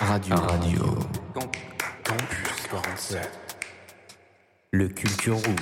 Radio. Radio. Campus 47. Le Culture Room.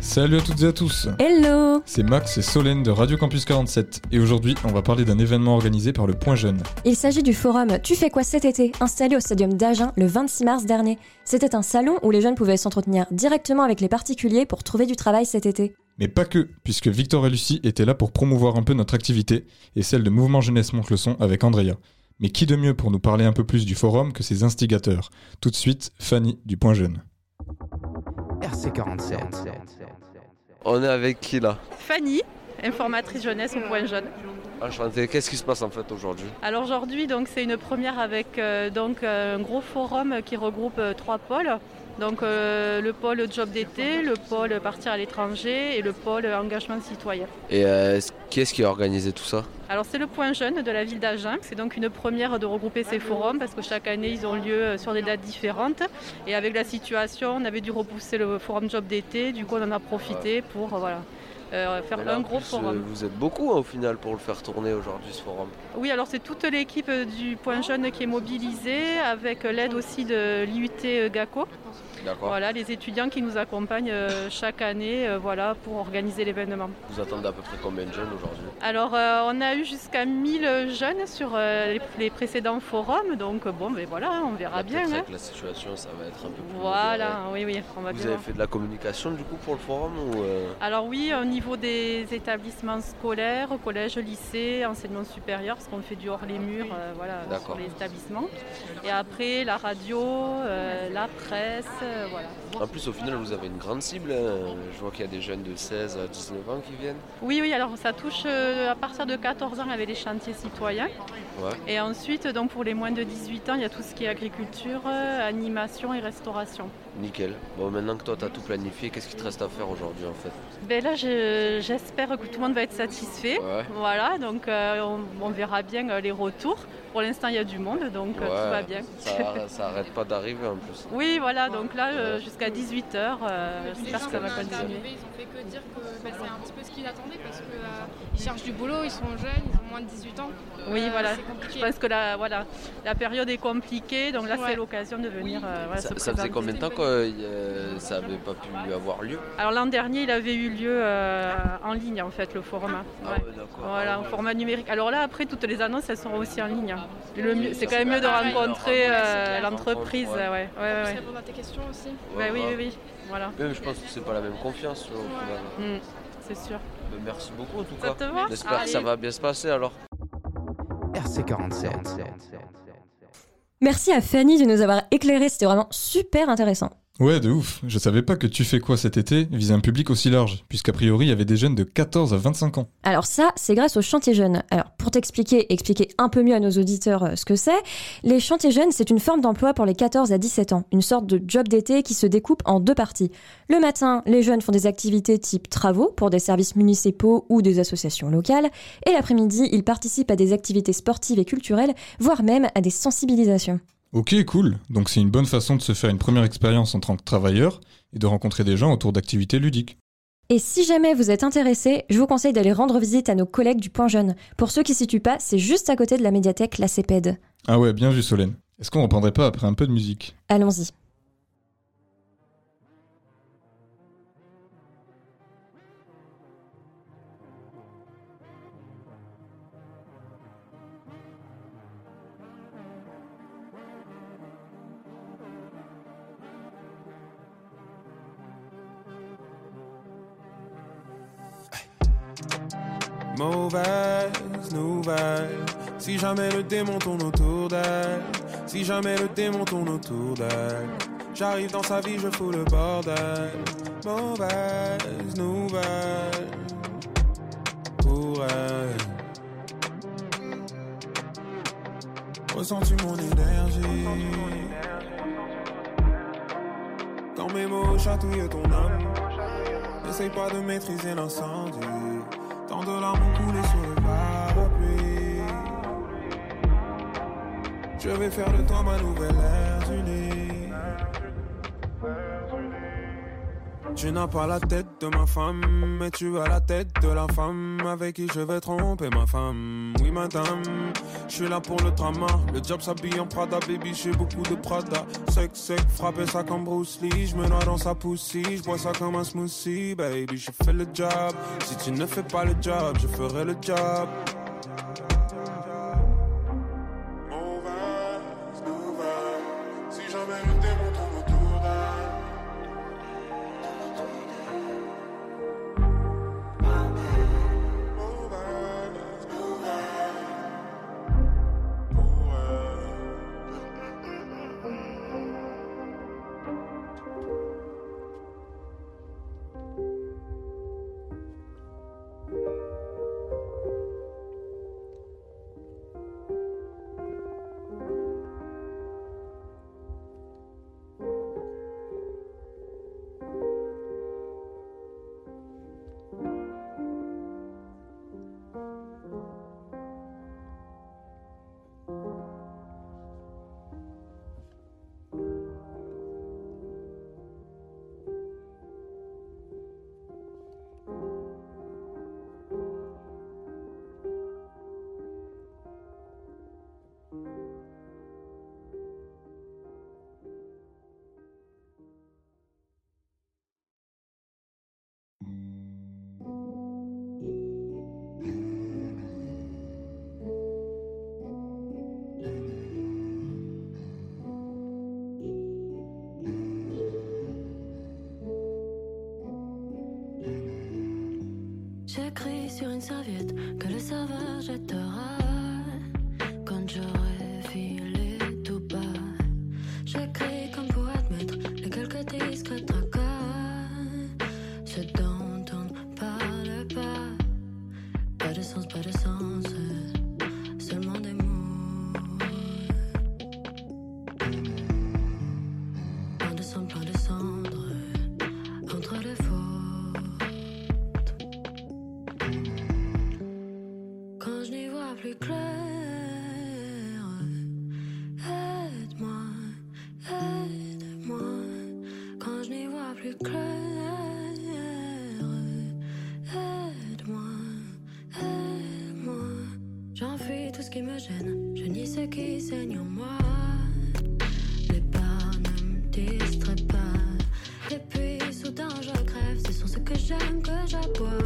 Salut à toutes et à tous Hello C'est Max et Solène de Radio Campus 47 et aujourd'hui on va parler d'un événement organisé par le Point Jeune. Il s'agit du forum Tu fais quoi cet été installé au stadium d'Agen le 26 mars dernier. C'était un salon où les jeunes pouvaient s'entretenir directement avec les particuliers pour trouver du travail cet été. Mais pas que, puisque Victor et Lucie étaient là pour promouvoir un peu notre activité et celle de Mouvement Jeunesse Monte le Son avec Andrea. Mais qui de mieux pour nous parler un peu plus du forum que ses instigateurs? Tout de suite, Fanny du Point Jeune. RC47. On est avec qui là? Fanny, informatrice jeunesse au Point Jeune. Enchanté. Qu'est-ce qui se passe en fait aujourd'hui? Alors aujourd'hui, donc c'est une première avec euh, donc euh, un gros forum qui regroupe euh, trois pôles. Donc euh, le pôle job d'été, le pôle partir à l'étranger et le pôle engagement citoyen. Et euh, qui est-ce qui a organisé tout ça? Alors c'est le Point Jeune de la ville d'Agen. C'est donc une première de regrouper ces forums parce que chaque année ils ont lieu euh, sur des dates différentes. Et avec la situation, on avait dû repousser le forum job d'été. Du coup, on en a profité pour euh, voilà, euh, faire là, un gros plus, forum. euh, Vous êtes beaucoup hein, au final pour le faire tourner aujourd'hui ce forum. Oui, alors c'est toute l'équipe euh, du Point Jeune qui est mobilisée avec l'aide aussi de l'IUT GACO. D'accord. Voilà, les étudiants qui nous accompagnent euh, chaque année voilà, pour organiser l'événement. Vous attendez à peu près combien de jeunes aujourd'hui? Alors, on a eu jusqu'à 1000 jeunes sur les, les précédents forums, donc bon, mais voilà, on verra Là, bien. hein. Avec la situation, ça va être un peu plus. Voilà, oui, oui, on va. Vous bien avez fait de la communication du coup pour le forum ou Alors oui, au niveau des établissements scolaires, collège, lycée, enseignement supérieur, parce qu'on fait du hors les murs euh, voilà, sur les établissements. Et après, la radio, euh, la presse, euh, voilà. En plus, au final, vous avez une grande cible. hein. Je vois qu'il y a des jeunes de 16 à 19 ans qui viennent. Oui, oui, alors ça touche euh, à partir de 14 ans avec les chantiers citoyens. Ouais. Et ensuite, donc pour les moins de 18 ans, il y a tout ce qui est agriculture, animation et restauration. Nickel. Bon, maintenant que toi, tu as tout planifié, qu'est-ce qui te reste à faire aujourd'hui en fait? Ben là, je- j'espère que tout le monde va être satisfait. Ouais. Voilà, donc euh, on, on verra bien euh, les retours. Pour l'instant, il y a du monde, donc euh, Ouais, tout va bien. Ça, ça arrête pas d'arriver en plus. Oui, voilà, donc là, euh, jusqu'à 18h, j'espère que ça va continuer. Ils ont fait que dire que bah, c'est un petit peu ce qu'ils attendaient parce qu'ils cherchent du boulot, ils sont jeunes, ils ont moins de 18 ans. Oui, Euh, voilà. Je pense que la, voilà, la période est compliquée, donc là, Ouais. c'est l'occasion de venir euh, voilà, Ça, se ça faisait combien de temps que euh, ça n'avait pas pu avoir lieu Alors l'an dernier, il avait eu lieu euh, en ligne, en fait, le forum. hein. Ah Ouais. Voilà, au format numérique. Alors là, après, toutes les annonces, elles seront aussi en ligne. C'est quand même mieux de rencontrer euh, l'entreprise. Ouais. Ouais, ouais, répondre à tes questions aussi. Bah oui, Ouais, oui, oui. Voilà, Même je pense que c'est pas la même confiance au final. Mm, c'est sûr. Mais merci beaucoup en tout Ça cas. J'espère que ça va bien se passer alors. RC47. Merci à Fanny de nous avoir éclairé, c'était vraiment super intéressant. Ouais, de ouf. Je savais pas que Tu fais quoi cet été visait un public aussi large, puisqu'a priori il y avait des jeunes de 14 à 25 ans. Alors ça, c'est grâce aux chantiers jeunes. Alors pour t'expliquer, expliquer un peu mieux à nos auditeurs euh, ce que c'est, les chantiers jeunes, c'est une forme d'emploi pour les 14 à 17 ans, une sorte de job d'été qui se découpe en deux parties. Le matin, les jeunes font des activités type travaux pour des services municipaux ou des associations locales, et l'après-midi, ils participent à des activités sportives et culturelles, voire même à des sensibilisations. Ok, cool. Donc c'est une bonne façon de se faire une première expérience en tant que travailleur et de rencontrer des gens autour d'activités ludiques. Et si jamais vous êtes intéressé, je vous conseille d'aller rendre visite à nos collègues du Point Jeune. Pour ceux qui ne situent pas, c'est juste à côté de la médiathèque La CEPED. Ah ouais, bien vu Solène. Est-ce qu'on reprendrait pas après un peu de musique? Allons-y. Mauvaise nouvelle. Si jamais le démon tourne autour d'elle, si jamais le démon tourne autour d'elle, j'arrive dans sa vie, je fous le bordel. Mauvaise nouvelle pour elle. Ressens-tu mon énergie? Quand mes mots chatouillent ton âme, n'essaye pas de maîtriser l'incendie. Tant de larmes ont coulé sur le parapluie. Je vais faire de toi ma nouvelle unie. Tu n'as pas la tête de ma femme, mais tu as la tête de la femme avec qui je vais tromper ma femme. Oui, madame, je suis là pour le drama. Le job s'habille en Prada, baby, j'ai beaucoup de Prada. Sec, sec, frapper ça comme Bruce Lee. Je me noie dans sa poussie, je bois ça comme un smoothie, baby. Je fais le job. Si tu ne fais pas le job, je ferai le job. retorno. Je nie ce qui saigne en moi. Les pas ne me distraient pas. Et puis soudain je crève, ce sont ceux que j'aime que j'aboie.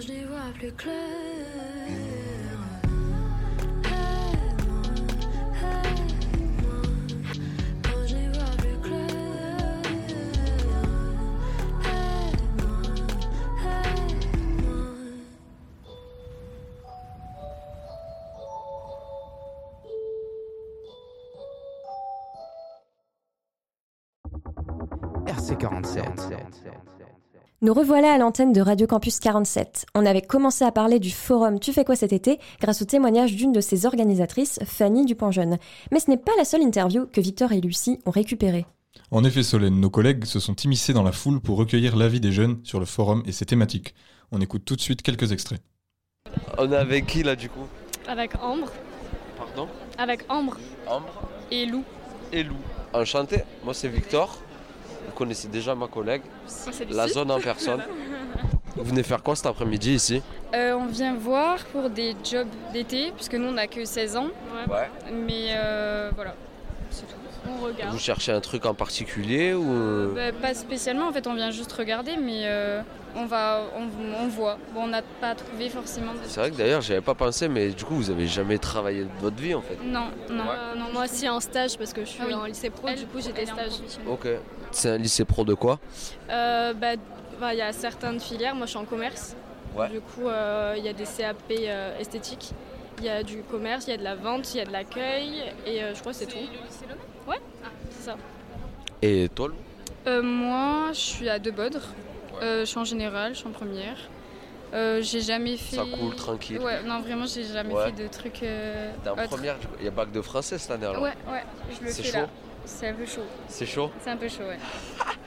je n'y vois plus clair. RC47. Nous revoilà à l'antenne de Radio Campus 47. On avait commencé à parler du forum Tu fais quoi cet été grâce au témoignage d'une de ses organisatrices, Fanny Dupont-Jeune. Mais ce n'est pas la seule interview que Victor et Lucie ont récupérée. En effet, Solène, nos collègues se sont immiscés dans la foule pour recueillir l'avis des jeunes sur le forum et ses thématiques. On écoute tout de suite quelques extraits. On est avec qui là du coup? Avec Ambre. Pardon? Avec Ambre Ambre? Et Lou. et Lou. Enchanté, moi c'est Victor. Vous connaissez déjà ma collègue, la zone en personne. Vous venez faire quoi cet après-midi ici Euh, on vient voir pour des jobs d'été, puisque nous on n'a que 16 ans. Ouais. Mais euh, voilà, c'est tout. On regarde. Vous cherchez un truc en particulier ou euh, Bah, pas spécialement, en fait on vient juste regarder, mais euh, on va, on, on voit. Bon, on n'a pas trouvé forcément. de- C'est vrai que d'ailleurs j'avais pas pensé, mais du coup vous avez jamais travaillé de votre vie en fait. Non, non. Euh, non, moi aussi en stage parce que je suis Ah oui. en lycée pro, Elle, du coup j'ai des stages. Ok. C'est un lycée pro de quoi Euh, bah, bah, il y a certaines filières, moi je suis en commerce. Ouais. Du coup euh, il y a des CAP euh, esthétiques, il y a du commerce, il y a de la vente, il y a de l'accueil et euh, je crois que c'est tout. Ouais, ah, c'est ça. Et toi Lou Euh, moi, je suis à Debodre. Euh, je suis en général, je suis en première. Euh, j'ai jamais fait. Ça coule, tranquille. Ouais, non, vraiment, j'ai jamais Ouais. fait de trucs. euh, T'es en première, il y a bac de français cette année alors Ouais, ouais, je le C'est fais chaud là. C'est un peu chaud. C'est chaud? C'est un peu chaud, ouais.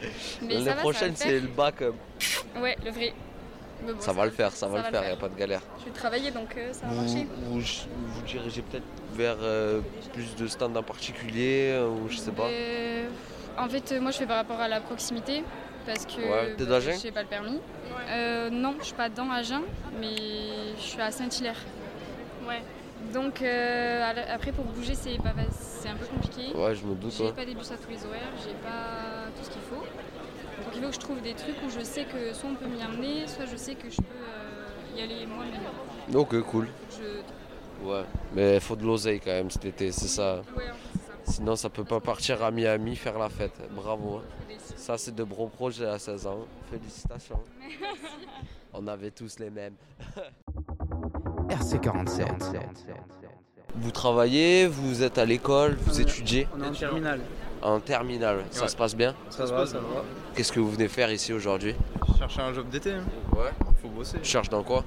Mais L'année prochaine c'est le bac. euh. Ouais, le vrai. Mais bon, ça va le faire, ça va le faire, il a pas de galère. Je vais travailler donc euh, ça va Vous, marcher. vous, vous dirigez peut-être vers euh, plus de stands en particulier euh, ou je sais pas Euh, en fait, euh, moi, je fais par rapport à la proximité. Parce que Ouais, t'es bah, d'Agen n'ai pas le permis. Euh, non, je suis pas dans Agen, mais je suis à Saint-Hilaire. Ouais. Donc euh, après pour bouger c'est pas fac- c'est un peu compliqué. Ouais, je me doute. J'ai ouais. pas des bus à tous les horaires, j'ai pas tout ce qu'il faut. Donc il faut que je trouve des trucs où je sais que soit on peut m'y amener, soit je sais que je peux euh, y aller moi-même. Ok, cool. Je... Ouais, mais faut de l'oseille quand même cet été, c'est ça. Ouais, ça. Sinon, ça peut pas partir à Miami faire la fête. Bravo. hein. Ça, c'est de bons projets à 16 ans. Félicitations. On avait tous les mêmes. RC47. Vous travaillez, vous êtes à l'école, vous étudiez On est en terminale. en terminale. Ça Ouais. se passe bien Ça, va, ça va. Qu'est-ce que vous venez faire ici aujourd'hui? Chercher un job d'été, hein. Ouais. faut bosser. Tu cherches dans quoi?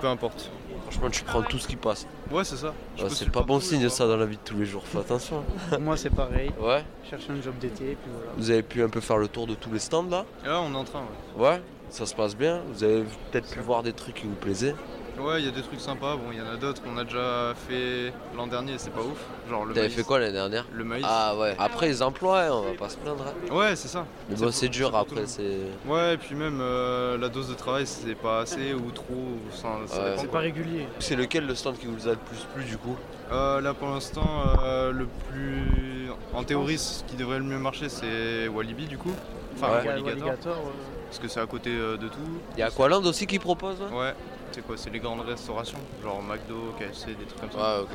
Peu importe. Franchement, tu prends tout ce qui passe. Ouais, c'est ça. Je Ouais, c'est pas bon signe je ça dans la vie de tous les jours. Fais attention. Moi, c'est pareil. Ouais. Chercher un job d'été, puis voilà. Vous avez pu un peu faire le tour de tous les stands là? Là, on est en train, ouais. Ouais. Ça se passe bien. Vous avez peut-être pu voir des trucs qui vous plaisaient. Ouais, il y a des trucs sympas. Bon, il y en a d'autres qu'on a déjà fait l'an dernier, c'est pas ouf. Genre le T'avais maïs. fait quoi l'année dernière Le maïs. Ah ouais. Après les emplois, hein, on va pas se plaindre. hein. Ouais, c'est ça. Mais C'est bon, c'est dur après. C'est. Ouais, et puis même euh, la dose de travail, c'est pas assez ou trop. ou ça, ça Ouais. dépend, C'est quoi. régulier. C'est lequel le stand qui vous a le plus plu du coup? Euh, là, pour l'instant, euh, le plus. En théorie, ce qui devrait le mieux marcher, c'est Walibi, du coup. Enfin, Ouais. Walligator. Alligator, ouais. Parce que c'est à côté euh, de tout. Il y a Aqualand aussi qui propose hein Ouais, c'est quoi C'est les grandes restaurations, genre McDo, KFC, des trucs comme ça. Ouais, ok.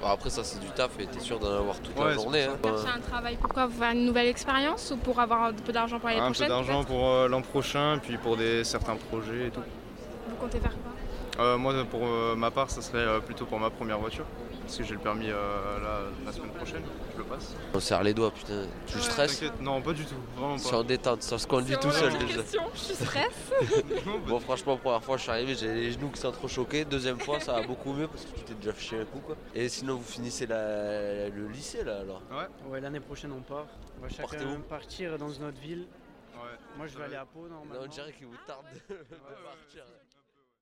Bon, après, ça c'est du taf et t'es sûr d'en avoir toute Ouais, la c'est journée. pour hein. Chercher un travail, pourquoi Pour faire une nouvelle expérience ou pour avoir un peu d'argent pour l'année un peu prochaine d'argent pour euh, l'an prochain, puis pour des certains projets et tout. Vous comptez faire quoi? Euh, moi, pour euh, ma part, ça serait euh, plutôt pour ma première voiture. Parce que j'ai le permis euh, là, la semaine prochaine, je le passe. On serre les doigts, putain. Tu Ouais, stresses Non, pas du tout, vraiment pas. en détente, ça se conduit tout seul déjà. question, je stresse. Bon, franchement, première fois, je suis arrivé, j'ai les genoux qui sont trop choqués. Deuxième fois, ça va beaucoup mieux parce que tu t'es déjà fiché un coup quoi. Et sinon, vous finissez la- le lycée là alors? Ouais, Ouais, l'année prochaine on part. On va Partez chacun où? partir dans une autre ville. ouais. Moi je vais aller à Pau Non, normalement. on dirait qu'il vous tarde de, de partir.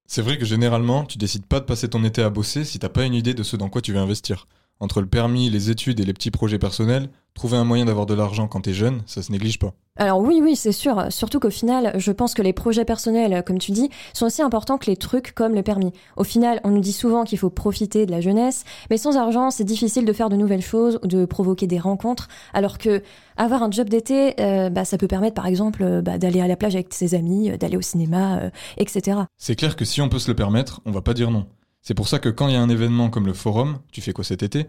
C'est vrai que généralement, tu décides pas de passer ton été à bosser si t'as pas une idée de ce dans quoi tu veux investir. Entre le permis, les études et les petits projets personnels, trouver un moyen d'avoir de l'argent quand t'es jeune, ça se néglige pas. Alors oui, oui, c'est sûr. Surtout qu'au final, je pense que les projets personnels, comme tu dis, sont aussi importants que les trucs comme le permis. Au final, on nous dit souvent qu'il faut profiter de la jeunesse, mais sans argent, c'est difficile de faire de nouvelles choses ou de provoquer des rencontres. Alors que avoir un job d'été, euh, bah, ça peut permettre, par exemple, euh, bah, d'aller à la plage avec ses amis, euh, d'aller au cinéma, euh, etc. C'est clair que si on peut se le permettre, on va pas dire non. C'est pour ça que quand il y a un événement comme le forum, tu fais quoi cet été?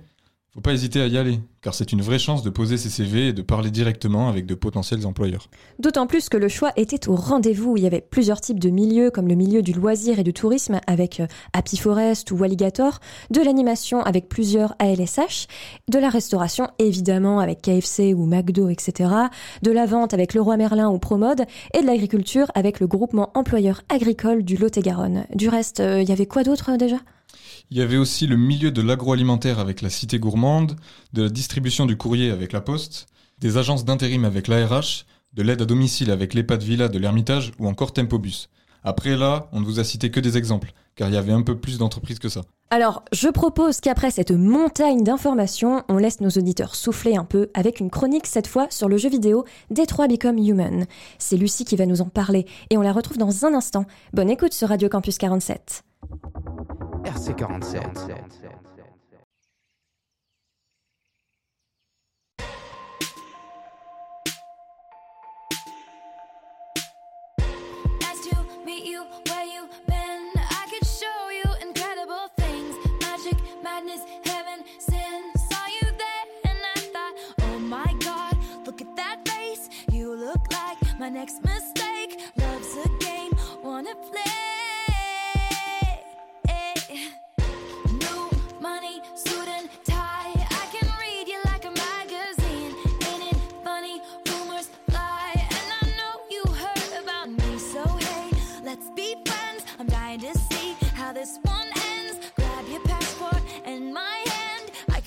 Faut pas hésiter à y aller, car c'est une vraie chance de poser ses CV et de parler directement avec de potentiels employeurs. D'autant plus que le choix était au rendez-vous. Il y avait plusieurs types de milieux, comme le milieu du loisir et du tourisme avec euh, Happy Forest ou Alligator, de l'animation avec plusieurs ALSH, de la restauration évidemment avec KFC ou McDo, etc., de la vente avec Leroy Merlin ou Promode, et de l'agriculture avec le groupement employeur agricole du Lot-et-Garonne. Du reste, euh, il y avait quoi d'autre euh, déjà? Il y avait aussi le milieu de l'agroalimentaire avec la Cité Gourmande, de la distribution du courrier avec la Poste, des agences d'intérim avec l'ARH, de l'aide à domicile avec l'EHPAD Villa de l'Ermitage ou encore Tempobus. Après là, on ne vous a cité que des exemples, car il y avait un peu plus d'entreprises que ça. Alors, je propose qu'après cette montagne d'informations, on laisse nos auditeurs souffler un peu avec une chronique cette fois sur le jeu vidéo Détroit Become Human. C'est Lucie qui va nous en parler et on la retrouve dans un instant. Bonne écoute sur Radio Campus 47. RC47. Nice to meet you where you been. I could show you incredible things. Magic, madness, heaven, sin. Saw you there and I thought, oh my god, look at that face. You look like my next mistake. Love's a game, wanna play.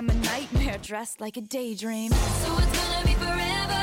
I'm a nightmare dressed like a daydream. So it's gonna be forever,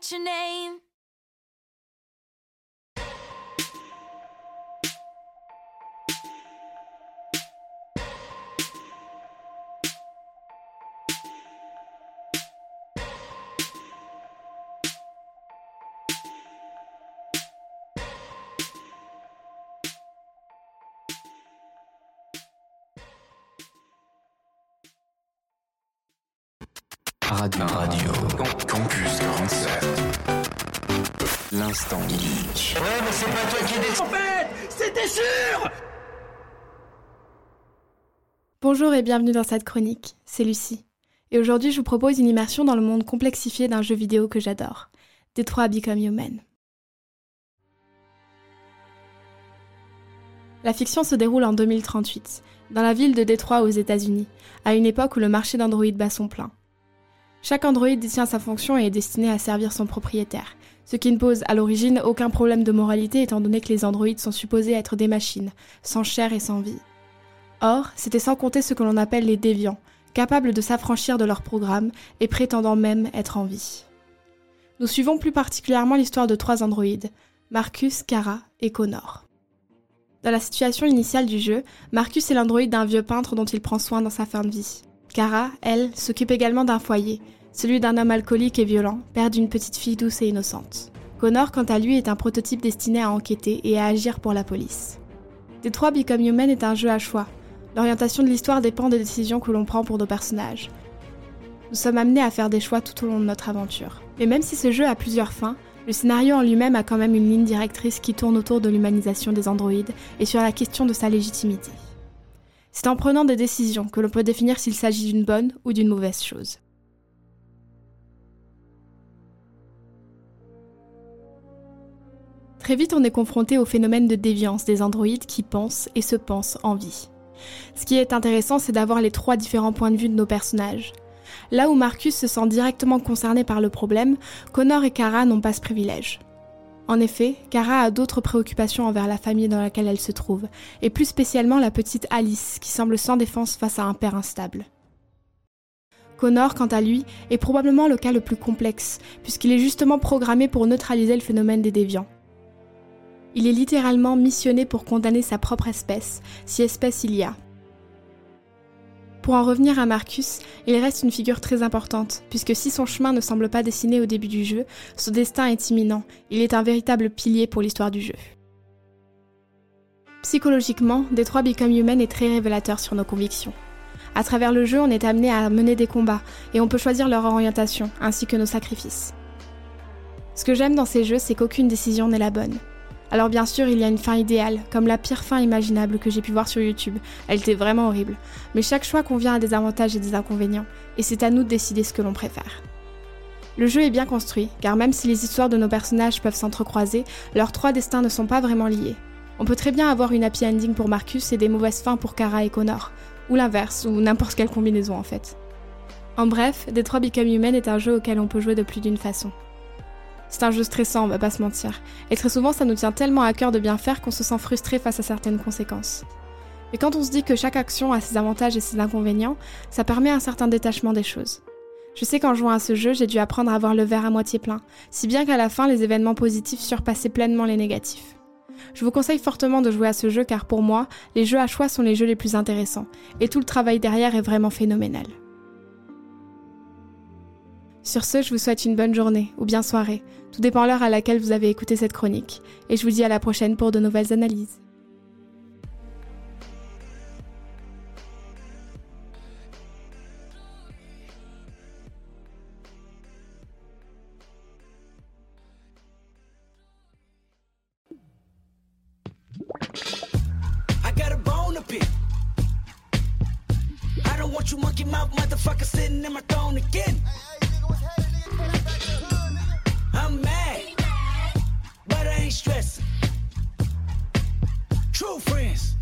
write your name. Radio. Radio. Campus 47. L'instant geek. Ouais, mais c'est pas toi qui décide. En fait, c'était sûr Bonjour et bienvenue dans cette chronique, c'est Lucie. Et aujourd'hui, je vous propose une immersion dans le monde complexifié d'un jeu vidéo que j'adore, Détroit Become Human. La fiction se déroule en 2038, dans la ville de Détroit aux États-Unis, à une époque où le marché d'Android bat son plein. Chaque Android détient sa fonction et est destiné à servir son propriétaire, ce qui ne pose à l'origine aucun problème de moralité étant donné que les androïdes sont supposés être des machines, sans chair et sans vie. Or, c'était sans compter ce que l'on appelle les déviants, capables de s'affranchir de leur programme et prétendant même être en vie. Nous suivons plus particulièrement l'histoire de trois androïdes, Marcus, Kara et Connor. Dans la situation initiale du jeu, Marcus est l'androïde d'un vieux peintre dont il prend soin dans sa fin de vie. Kara, elle, s'occupe également d'un foyer, celui d'un homme alcoolique et violent, père d'une petite fille douce et innocente. Connor, quant à lui, est un prototype destiné à enquêter et à agir pour la police. Détroit Become Human est un jeu à choix. L'orientation de l'histoire dépend des décisions que l'on prend pour nos personnages. Nous sommes amenés à faire des choix tout au long de notre aventure. Mais même si ce jeu a plusieurs fins, le scénario en lui-même a quand même une ligne directrice qui tourne autour de l'humanisation des androïdes et sur la question de sa légitimité. C'est en prenant des décisions que l'on peut définir s'il s'agit d'une bonne ou d'une mauvaise chose. Très vite, on est confronté au phénomène de déviance des androïdes qui pensent et se pensent en vie. Ce qui est intéressant, c'est d'avoir les trois différents points de vue de nos personnages. Là où Marcus se sent directement concerné par le problème, Connor et Kara n'ont pas ce privilège. En effet, Kara a d'autres préoccupations envers la famille dans laquelle elle se trouve, et plus spécialement la petite Alice, qui semble sans défense face à un père instable. Connor, quant à lui, est probablement le cas le plus complexe, puisqu'il est justement programmé pour neutraliser le phénomène des déviants. Il est littéralement missionné pour condamner sa propre espèce, si espèce il y a. Pour en revenir à Marcus, il reste une figure très importante, puisque si son chemin ne semble pas dessiné au début du jeu, son destin est imminent, il est un véritable pilier pour l'histoire du jeu. Psychologiquement, Détroit Become Human est très révélateur sur nos convictions. À travers le jeu, on est amené à mener des combats, et on peut choisir leur orientation, ainsi que nos sacrifices. Ce que j'aime dans ces jeux, c'est qu'aucune décision n'est la bonne. Alors bien sûr, il y a une fin idéale, comme la pire fin imaginable que j'ai pu voir sur YouTube. Elle était vraiment horrible. Mais chaque choix convient à des avantages et des inconvénients, et c'est à nous de décider ce que l'on préfère. Le jeu est bien construit, car même si les histoires de nos personnages peuvent s'entrecroiser, leurs trois destins ne sont pas vraiment liés. On peut très bien avoir une happy ending pour Marcus et des mauvaises fins pour Kara et Connor, ou l'inverse, ou n'importe quelle combinaison en fait. En bref, Detroit Become Human est un jeu auquel on peut jouer de plus d'une façon. C'est un jeu stressant, on va pas se mentir. Et très souvent, ça nous tient tellement à cœur de bien faire qu'on se sent frustré face à certaines conséquences. Mais quand on se dit que chaque action a ses avantages et ses inconvénients, ça permet un certain détachement des choses. Je sais qu'en jouant à ce jeu, j'ai dû apprendre à voir le verre à moitié plein, si bien qu'à la fin, les événements positifs surpassaient pleinement les négatifs. Je vous conseille fortement de jouer à ce jeu car pour moi, les jeux à choix sont les jeux les plus intéressants, et tout le travail derrière est vraiment phénoménal. Sur ce, je vous souhaite une bonne journée ou bien soirée, tout dépend l'heure à laquelle vous avez écouté cette chronique, et je vous dis à la prochaine pour de nouvelles analyses. True friends,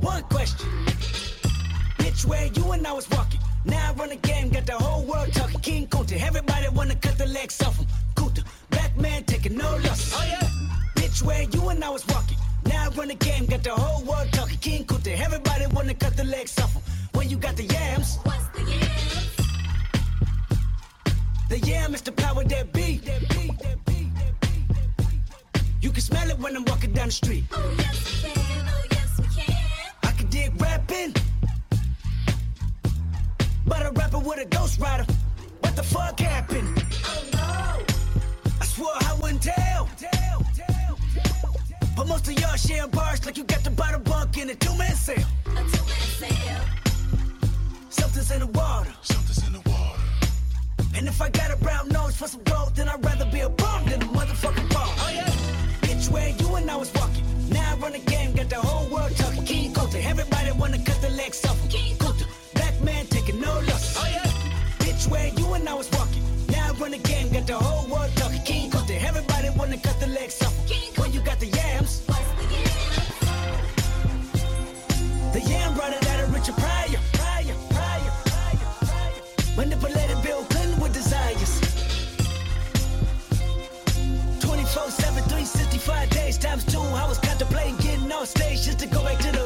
one question. Bitch, where you and I was walking. Now I run the game, got the whole world talking. King Kunta, everybody wanna cut the legs off him. Kunta, black man taking no losses. Oh yeah. Bitch, where you and I was walking. Now I run the game, got the whole world talking. King Kunta, everybody wanna cut the legs off him. When you got the yams. What's the yams? The yam is the power that be. That be, that be, you can smell it when I'm walking down the street. Oh, yes, we can. Oh, yes, we can. I can dig rapping. But a rapper with a ghost rider. What the fuck happened? Oh, no. I swore I wouldn't tell. tell, tell, tell but most of y'all sharing bars like you got the bottom bunk in a two-man sale. A two-man sale. Something's in the water. Something's in the water. And if I got a brown nose for some got the whole world talking. King Coulter, everybody wanna cut the legs off. When you got the yams. The yam brought it out of Richard Pryor. Pryor, Pryor, Pryor, Pryor. Manipulated Bill Clinton with desires. 24 7, 365 days times two. I was contemplating getting on stage just to go back to the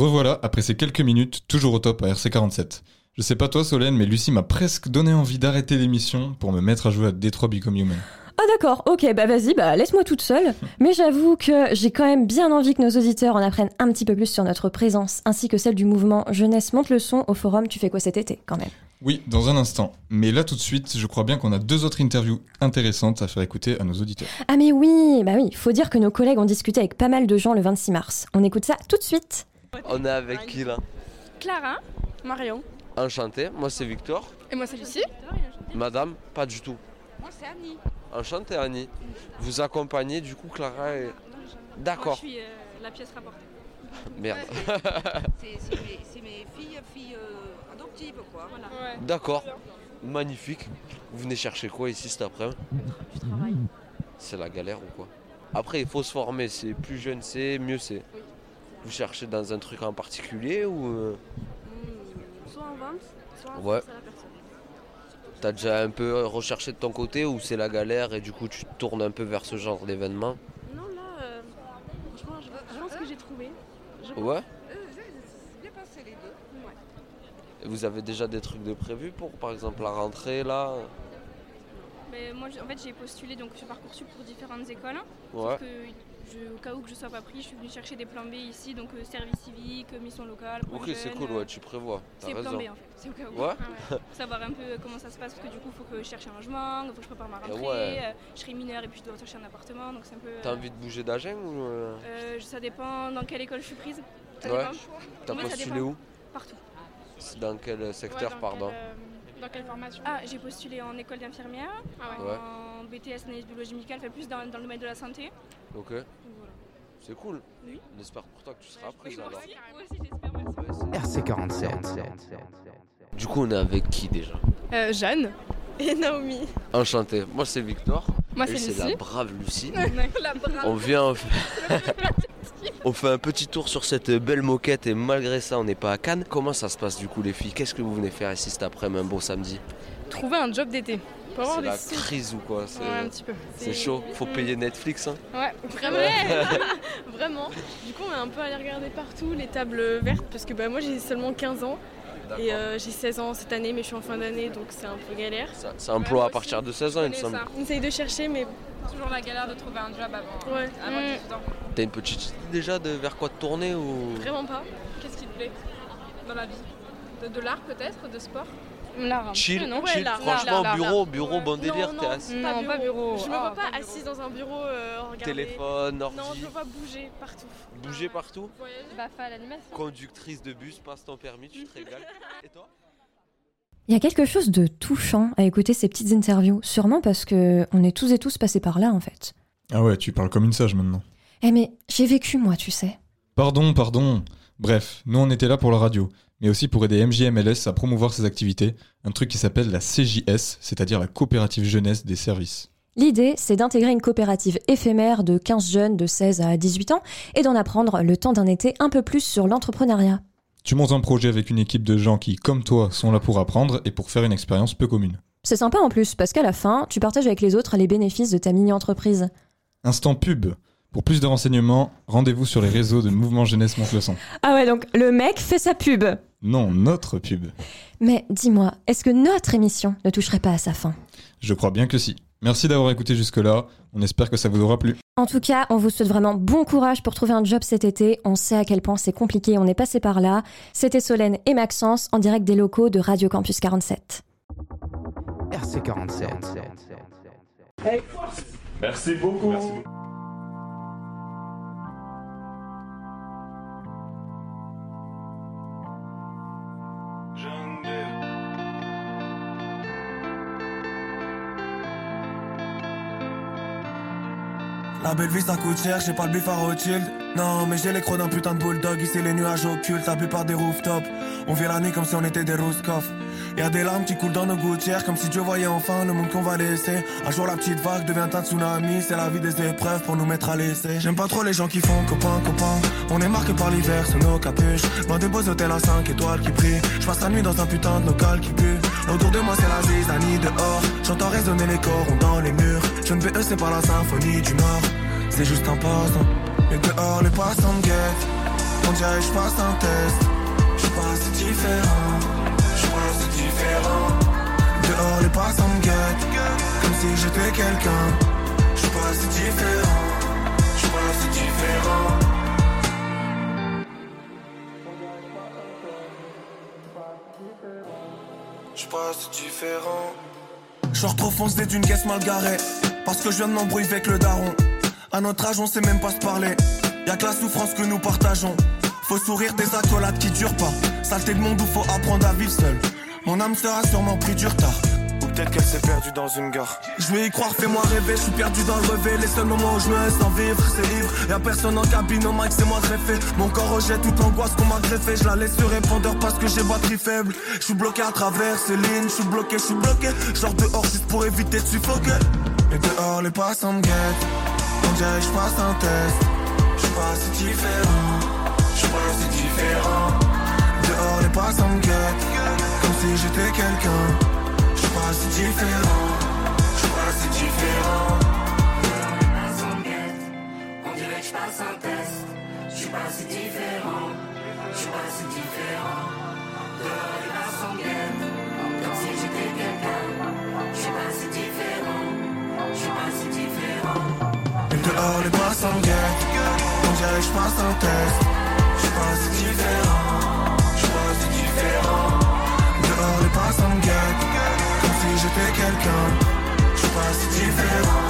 Revoilà après ces quelques minutes, toujours au top à RC47. Je sais pas toi Solène, mais Lucie m'a presque donné envie d'arrêter l'émission pour me mettre à jouer à Detroit Become Human. Ah d'accord, ok, bah vas-y, bah laisse-moi toute seule. Mais j'avoue que j'ai quand même bien envie que nos auditeurs en apprennent un petit peu plus sur notre présence, ainsi que celle du mouvement Jeunesse monte le son au forum Tu fais quoi cet été, quand même. Oui, dans un instant. Mais là tout de suite, je crois bien qu'on a deux autres interviews intéressantes à faire écouter à nos auditeurs. Ah mais oui, bah oui, faut dire que nos collègues ont discuté avec pas mal de gens le 26 mars. On écoute ça tout de suite. On est avec qui là? Clara, Marion. Enchanté, moi c'est Victor. Et moi c'est Lucie. Madame, pas du tout. Moi c'est Annie. Enchanté Annie. Vous accompagnez du coup Clara et... D'accord. Je suis euh, la pièce rapportée. Merde. C'est mes, filles, filles euh, adoptives, quoi. Voilà. D'accord. Magnifique. Vous venez chercher quoi ici cet après-midi? Du travail. C'est la galère ou quoi? Après il faut se former, c'est plus jeune c'est, mieux c'est. Vous cherchez dans un truc en particulier ou... euh, Soit en vente, soit en Ouais. à la personne. T'as déjà un peu recherché de ton côté ou c'est la galère et du coup tu tournes un peu vers ce genre d'événement? Non, là, euh, franchement, je, je pense que j'ai trouvé. Je pense. Ouais Euh, bien passé les deux. Ouais. Et Vous avez déjà des trucs de prévu pour par exemple la rentrée là? Mais moi, j'ai- en fait, j'ai postulé donc sur Parcoursup pour différentes écoles. Ouais. Sauf que, je- au cas où que je sois pas pris, je suis venue chercher des plans B ici, donc euh, service civique, euh, mission locale. Ok c'est cool euh, ouais tu prévois. T'as C'est plan. B en fait, c'est au cas où. Ouais? Pour Savoir un peu comment ça se passe, parce que du coup, il faut que je cherche un logement, il faut que je prépare ma rentrée. ouais. euh, je serai mineure et puis je dois chercher un appartement, donc c'est un peu. T'as envie de bouger d'agent ou euh, Euh, ça dépend dans quelle école je suis prise. Ça Ouais. T'as postulé où? Partout. Dans quel secteur Ouais, dans pardon? euh, dans quelle formation? Ah, j'ai postulé en école d'infirmière, ouais. en BTS analyse biologie médicale, enfin plus dans, dans le domaine de la santé. Ok. Voilà. C'est cool. Oui. On espère pour toi que tu seras prise moi alors. aussi, moi aussi j'espère, merci. RC47. Du coup on est avec qui déjà? Euh, Jeanne. Et Naomi. Enchanté. Moi, c'est Victor. Moi, c'est Lucie. la brave Lucie. La brave. On vient. on fait- On fait un petit tour sur cette belle moquette et malgré ça, on n'est pas à Cannes. Comment ça se passe du coup, les filles? Qu'est-ce que vous venez faire ici cet après-midi, un beau samedi? Trouver un job d'été. Pour avoir C'est des la sous. crise ou quoi C'est Ouais, un petit peu. c'est chaud. Faut payer Netflix. Hein. Ouais, vraiment. Ouais. vraiment. Du coup, on est un peu allé regarder partout les tables vertes parce que bah, moi j'ai seulement 15 ans et euh, j'ai 16 ans cette année, mais je suis en fin d'année donc c'est un peu galère. Ça, ça emploie à partir de 16 ans, il me semble. On essaye de chercher, mais Toujours la galère de trouver un job avant, Ouais. avant Mm. 18 ans. T'as une petite idée déjà de vers quoi te tourner ou vraiment pas. Qu'est-ce qui te plaît dans la vie? De, de l'art peut-être? De sport? L'art. Chill, non chill. l'art, Franchement, l'art, bureau, l'art. bureau, bon délire, non, t'es non, assis. Pas Non, pas bureau. Je me Ah, vois pas pas assise dans un bureau euh, regarder. Téléphone, ordi. Non, je me vois bouger partout. Bouger partout Bah, faire l'animation. Conductrice de bus, passe ton permis, tu te régales. Et toi? Il y a quelque chose de touchant à écouter ces petites interviews, sûrement parce que on est tous et tous passés par là en fait. Ah ouais, tu parles comme une sage maintenant. Eh mais j'ai vécu moi, tu sais. Pardon, pardon. Bref, nous on était là pour la radio, mais aussi pour aider MJMLS à promouvoir ses activités, un truc qui s'appelle la CJS, c'est-à-dire la coopérative jeunesse des services. L'idée, c'est d'intégrer une coopérative éphémère de 15 jeunes de 16 à 18 ans et d'en apprendre le temps d'un été un peu plus sur l'entrepreneuriat. Tu montes un projet avec une équipe de gens qui, comme toi, sont là pour apprendre et pour faire une expérience peu commune. C'est sympa en plus, parce qu'à la fin, tu partages avec les autres les bénéfices de ta mini-entreprise. Instant pub. Pour plus de renseignements, rendez-vous sur les réseaux de Mouvement Jeunesse Montleçon. Ah ouais, donc le mec fait sa pub. Non, notre pub. Mais dis-moi, est-ce que notre émission ne toucherait pas à sa fin? Je crois bien que si. Merci d'avoir écouté jusque-là, on espère que ça vous aura plu. En tout cas, on vous souhaite vraiment bon courage pour trouver un job cet été. On sait à quel point c'est compliqué, on est passé par là. C'était Solène et Maxence en direct des locaux de Radio Campus 47. RC47. Merci beaucoup. La belle vie ça coûte cher, j'ai pas le bif Rothschild. Non mais j'ai les crocs d'un putain de bulldog Ici les nuages occultes, la plupart des rooftops. On vit la nuit comme si on était des Rouskov Y'a des larmes qui coulent dans nos gouttières Comme si Dieu voyait enfin le monde qu'on va laisser. Un jour la petite vague devient un tsunami C'est la vie des épreuves pour nous mettre à l'essai. J'aime pas trop les gens qui font copain copain. On est marqué par l'hiver sous nos capuches. Loin des beaux hôtels à 5 étoiles qui brillent Je passe la nuit dans un putain de local qui pue. Autour de moi c'est la zizanie dehors. J'entends résonner les corons dans les murs Je c'est pas la symphonie du Nord c'est juste un passant. Et dehors, les passants me guettent. On dirait je passe un test. Je suis pas assez différent. Je suis pas assez différent. Dehors, les passants me guettent. Comme si j'étais quelqu'un. Je suis pas assez différent. Je suis pas assez différent. Je différent. Je retrouve foncé d'une caisse mal garée. Parce que je viens de m'embrouiller avec le daron. À notre âge, on sait même pas se parler. Y'a que la souffrance que nous partageons. Faut sourire des accolades qui durent pas. Saleté de monde où faut apprendre à vivre seul. Mon âme sera sûrement pris du retard. Peut-être qu'elle s'est perdue dans une gare. Je vais y croire, fais-moi rêver. Je suis perdu dans le rêve. Les seuls moments où je me laisse en vivre, c'est libre. Y'a personne en cabine, au mic, c'est moi greffé. Mon corps rejette toute l'angoisse qu'on m'a greffé. Je la laisse sur répondeur parce que j'ai batterie faible. Je suis bloqué à travers ces lignes. Je suis bloqué, je suis bloqué. Genre dehors juste pour éviter de suffoquer. Et dehors, les passants me guettent. On dirait je passe un test. Je suis pas assez différent. Je suis pas assez différent. Dehors les passants me guettent. Comme si j'étais quelqu'un. Pas assez différent. Je suis pas assez différent. On dirait que je passe un test. Je suis pas assez différent. Je suis pas assez différent. Dehors passants me guettent. Comme si j'étais quelqu'un. Je suis pas assez différent. Je suis pas assez différent. Et dehors les passants me guettent On dirait que je passe un test Je suis pas assez différent Je suis pas assez différent you.